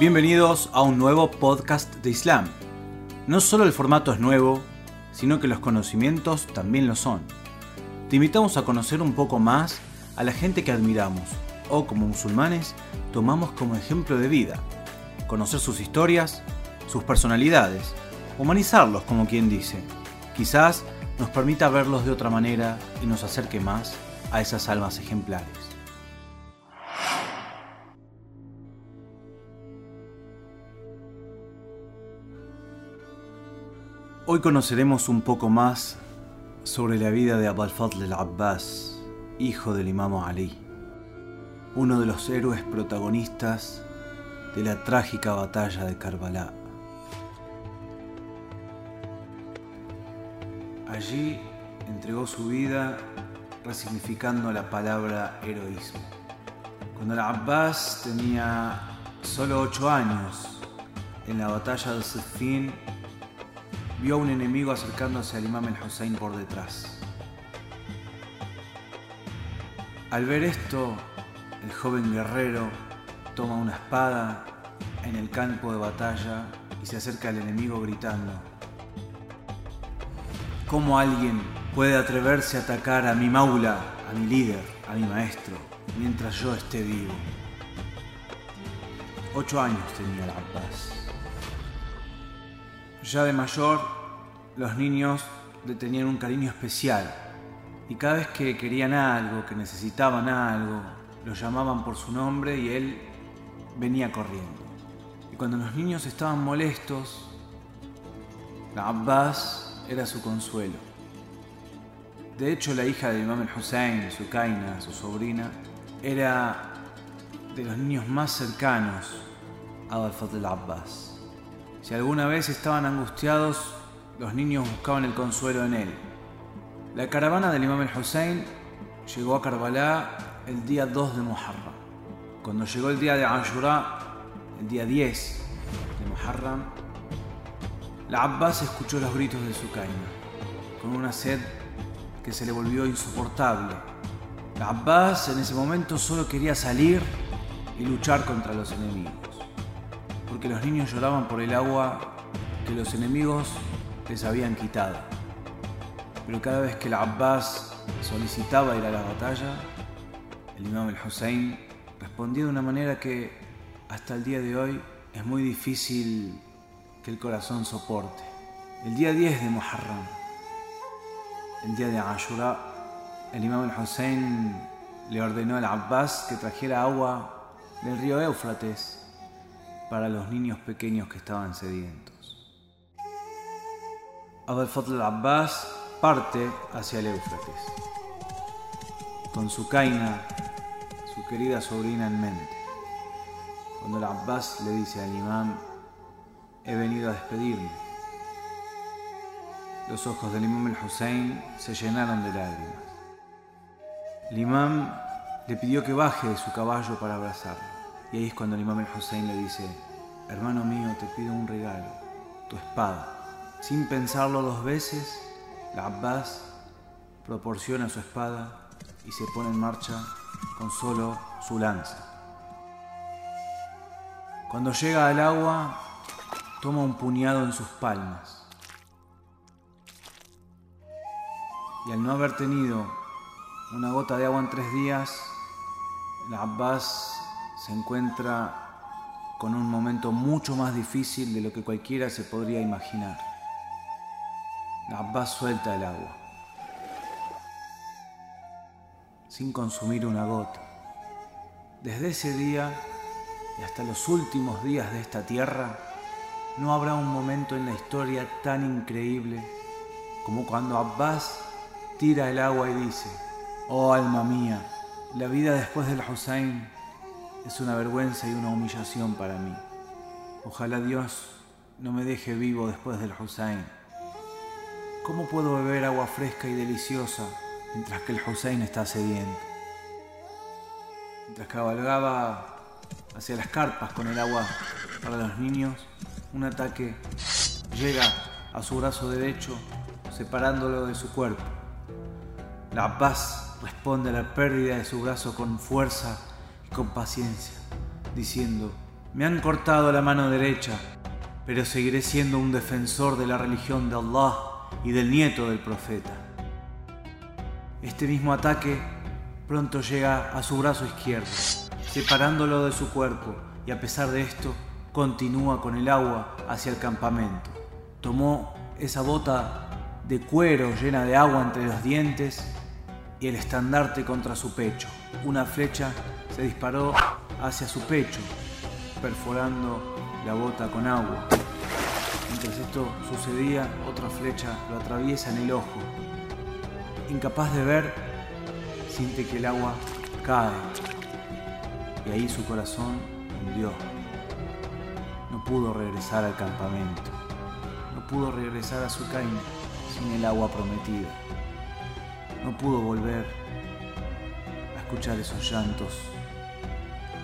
Bienvenidos a un nuevo podcast de Islam. No solo el formato es nuevo, sino que los conocimientos también lo son. Te invitamos a conocer un poco más a la gente que admiramos o como musulmanes tomamos como ejemplo de vida. Conocer sus historias, sus personalidades, humanizarlos como quien dice. Quizás nos permita verlos de otra manera y nos acerque más a esas almas ejemplares. Hoy conoceremos un poco más sobre la vida de Abul Fadl al-Abbas, hijo del Imam Ali, uno de los héroes protagonistas de la trágica batalla de Karbala. Allí entregó su vida resignificando la palabra heroísmo. Cuando el Abbas tenía solo ocho años, en la batalla de Siffin, vio a un enemigo acercándose al imam el-Hussein por detrás. Al ver esto, el joven guerrero toma una espada en el campo de batalla y se acerca al enemigo gritando, ¿Cómo alguien puede atreverse a atacar a mi maula, a mi líder, a mi maestro, mientras yo esté vivo? Ocho años tenía el Abbas. Ya de mayor, los niños le tenían un cariño especial y cada vez que querían algo, que necesitaban algo, lo llamaban por su nombre y él venía corriendo. Y cuando los niños estaban molestos, Abbas era su consuelo. De hecho, la hija de Imam el-Hussein, su Kaina, su sobrina, era de los niños más cercanos a Al-Fadl Abbas. Si alguna vez estaban angustiados, los niños buscaban el consuelo en él. La caravana del Imam el-Hussein llegó a Karbala el día 2 de Muharram. Cuando llegó el día de Ashura, el día 10 de Muharram, la Abbas escuchó los gritos de su caína, con una sed que se le volvió insoportable. La Abbas en ese momento solo quería salir y luchar contra los enemigos, porque los niños lloraban por el agua que los enemigos les habían quitado. Pero cada vez que el Abbas solicitaba ir a la batalla, el imam el-Hussein respondía de una manera que hasta el día de hoy es muy difícil que el corazón soporte. El día 10 de Muharram, el día de Ashura, el imam el-Hussein le ordenó al Abbas que trajera agua del río Éufrates para los niños pequeños que estaban sedientos. Abel Fadl al-Abbas parte hacia el Éufrates, con su Kaina, su querida sobrina en mente. Cuando el Abbas le dice al imam, he venido a despedirme, los ojos del imam el-Hussein se llenaron de lágrimas. El imam le pidió que baje de su caballo para abrazarlo. Y ahí es cuando el imam el-Hussein le dice, hermano mío, te pido un regalo, tu espada. Sin pensarlo dos veces, la Abbas proporciona su espada y se pone en marcha con solo su lanza. Cuando llega al agua, toma un puñado en sus palmas. Y al no haber tenido una gota de agua en tres días, la Abbas se encuentra con un momento mucho más difícil de lo que cualquiera se podría imaginar. Abbas suelta el agua, sin consumir una gota. Desde ese día y hasta los últimos días de esta tierra, no habrá un momento en la historia tan increíble como cuando Abbas tira el agua y dice, oh alma mía, la vida después del Hussein es una vergüenza y una humillación para mí. Ojalá Dios no me deje vivo después del Hussein. ¿Cómo puedo beber agua fresca y deliciosa mientras que el Hussein está sediento? Mientras cabalgaba hacia las carpas con el agua para los niños, un ataque llega a su brazo derecho, separándolo de su cuerpo. La paz responde a la pérdida de su brazo con fuerza con paciencia, diciendo, Me han cortado la mano derecha, pero seguiré siendo un defensor de la religión de Allah y del nieto del profeta. Este mismo ataque pronto llega a su brazo izquierdo, separándolo de su cuerpo, y a pesar de esto, continúa con el agua hacia el campamento. Tomó esa bota de cuero llena de agua entre los dientes y el estandarte contra su pecho. Una flecha se disparó hacia su pecho, perforando la bota con agua. Mientras esto sucedía, otra flecha lo atraviesa en el ojo. Incapaz de ver, siente que el agua cae y ahí su corazón hundió. No pudo regresar al campamento. No pudo regresar a su caína sin el agua prometida. No pudo volver a escuchar esos llantos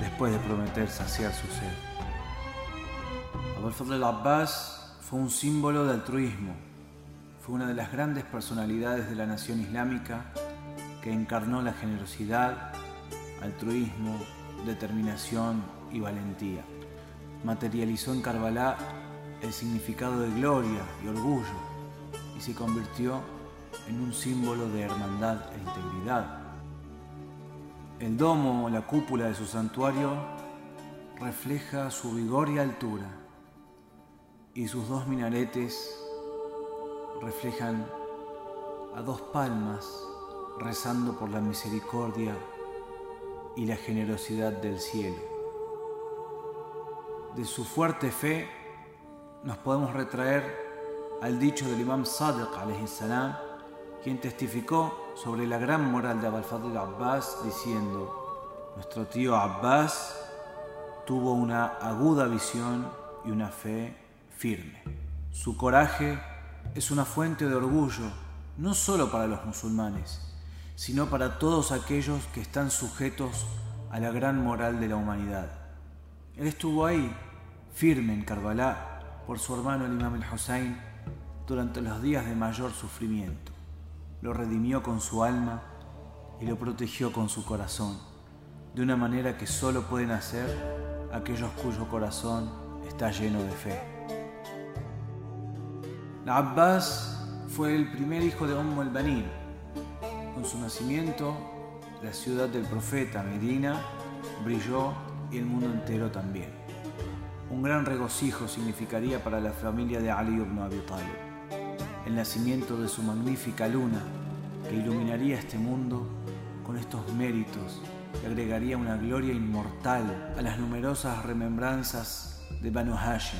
después de prometer saciar su sed. Abul Fadl al-Abbas fue un símbolo de altruismo. Fue una de las grandes personalidades de la nación islámica que encarnó la generosidad, altruismo, determinación y valentía. Materializó en Karbala el significado de gloria y orgullo y se convirtió en un símbolo de hermandad e integridad. El domo o la cúpula de su santuario refleja su vigor y altura, y sus dos minaretes reflejan a dos palmas rezando por la misericordia y la generosidad del cielo. De su fuerte fe nos podemos retraer al dicho del imam Sadiq salam, quien testificó sobre la gran moral de Abul Fadl Abbas diciendo, nuestro tío Abbas tuvo una aguda visión y una fe firme. Su coraje es una fuente de orgullo no solo para los musulmanes, sino para todos aquellos que están sujetos a la gran moral de la humanidad. Él estuvo ahí, firme en Karbala, por su hermano el imam el-Hussein, durante los días de mayor sufrimiento lo redimió con su alma y lo protegió con su corazón, de una manera que solo pueden hacer aquellos cuyo corazón está lleno de fe. La Abbas fue el primer hijo de Umm el-Banin. Con su nacimiento, la ciudad del profeta Medina brilló y el mundo entero también. Un gran regocijo significaría para la familia de Ali ibn Abi Talib el nacimiento de su magnífica luna, que iluminaría este mundo con estos méritos y agregaría una gloria inmortal a las numerosas remembranzas de Banu Hashim.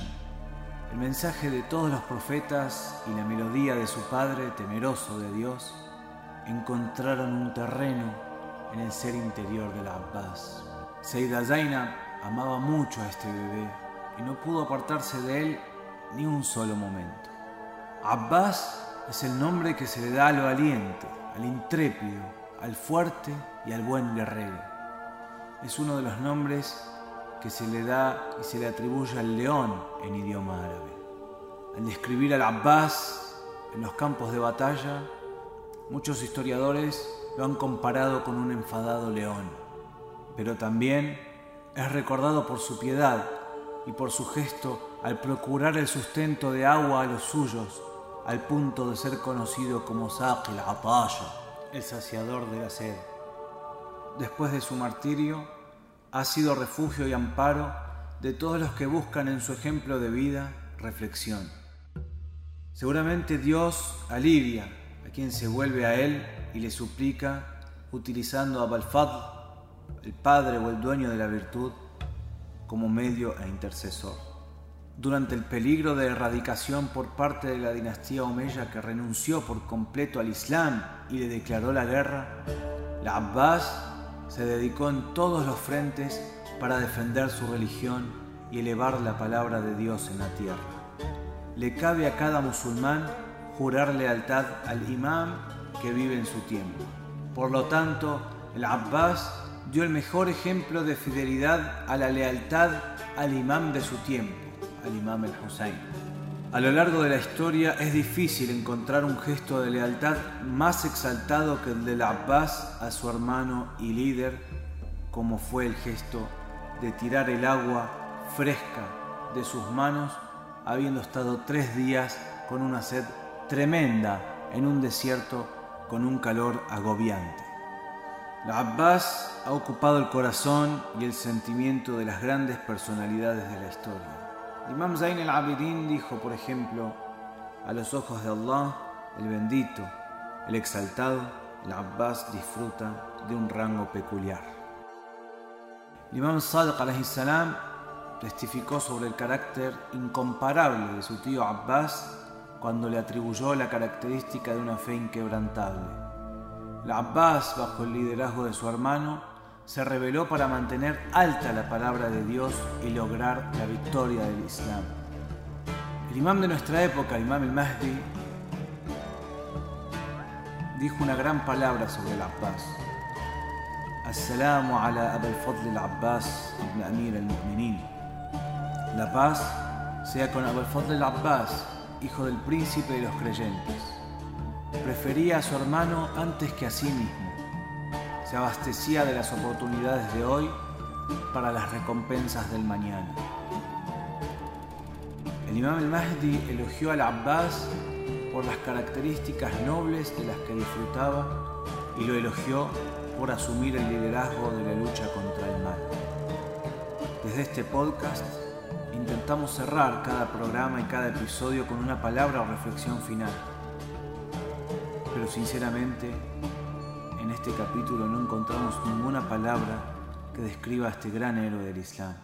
El mensaje de todos los profetas y la melodía de su padre, temeroso de Dios, encontraron un terreno en el ser interior de la Abbas. Seida Zainab amaba mucho a este bebé y no pudo apartarse de él ni un solo momento. Abbas es el nombre que se le da a lo valiente, al intrépido, al fuerte y al buen guerrero. Es uno de los nombres que se le da y se le atribuye al león en idioma árabe. Al describir al Abbas en los campos de batalla, muchos historiadores lo han comparado con un enfadado león, pero también es recordado por su piedad y por su gesto al procurar el sustento de agua a los suyos al punto de ser conocido como Saqil Ataya, el saciador de la sed. Después de su martirio, ha sido refugio y amparo de todos los que buscan en su ejemplo de vida reflexión. Seguramente Dios alivia a quien se vuelve a Él y le suplica utilizando a Balfad, el padre o el dueño de la virtud, como medio e intercesor durante el peligro de erradicación por parte de la dinastía Omeya que renunció por completo al Islam y le declaró la guerra, la Abbas se dedicó en todos los frentes para defender su religión y elevar la palabra de Dios en la tierra. Le cabe a cada musulmán jurar lealtad al imam que vive en su tiempo. Por lo tanto, el Abbas dio el mejor ejemplo de fidelidad a la lealtad al imam de su tiempo al imam el Hussein. A lo largo de la historia es difícil encontrar un gesto de lealtad más exaltado que el del Abbas a su hermano y líder, como fue el gesto de tirar el agua fresca de sus manos, habiendo estado tres días con una sed tremenda en un desierto con un calor agobiante. La Abbas ha ocupado el corazón y el sentimiento de las grandes personalidades de la historia. Imam Zain el-Abidin dijo, por ejemplo, a los ojos de Allah, el bendito, el exaltado, el Abbas disfruta de un rango peculiar. Imam Sadiq salam testificó sobre el carácter incomparable de su tío Abbas cuando le atribuyó la característica de una fe inquebrantable. El Abbas, bajo el liderazgo de su hermano, se rebeló para mantener alta la palabra de Dios y lograr la victoria del Islam. El imam de nuestra época, el imam el-Mahdi, dijo una gran palabra sobre el Abbas. Assalamu ala Abel Fadl al-Abbas ibn Amir al-Mu'minin. La paz sea con Abel Fadl al-Abbas, hijo del príncipe de los creyentes. Prefería a su hermano antes que a sí mismo. Se abastecía de las oportunidades de hoy para las recompensas del mañana. El imam al-Mahdi elogió al Abbas por las características nobles de las que disfrutaba y lo elogió por asumir el liderazgo de la lucha contra el mal. Desde este podcast intentamos cerrar cada programa y cada episodio con una palabra o reflexión final. Pero sinceramente, en este capítulo no encontramos ninguna palabra que describa a este gran héroe del Islam,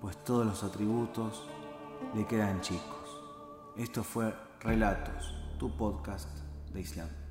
pues todos los atributos le quedan chicos. Esto fue Relatos, tu podcast de Islam.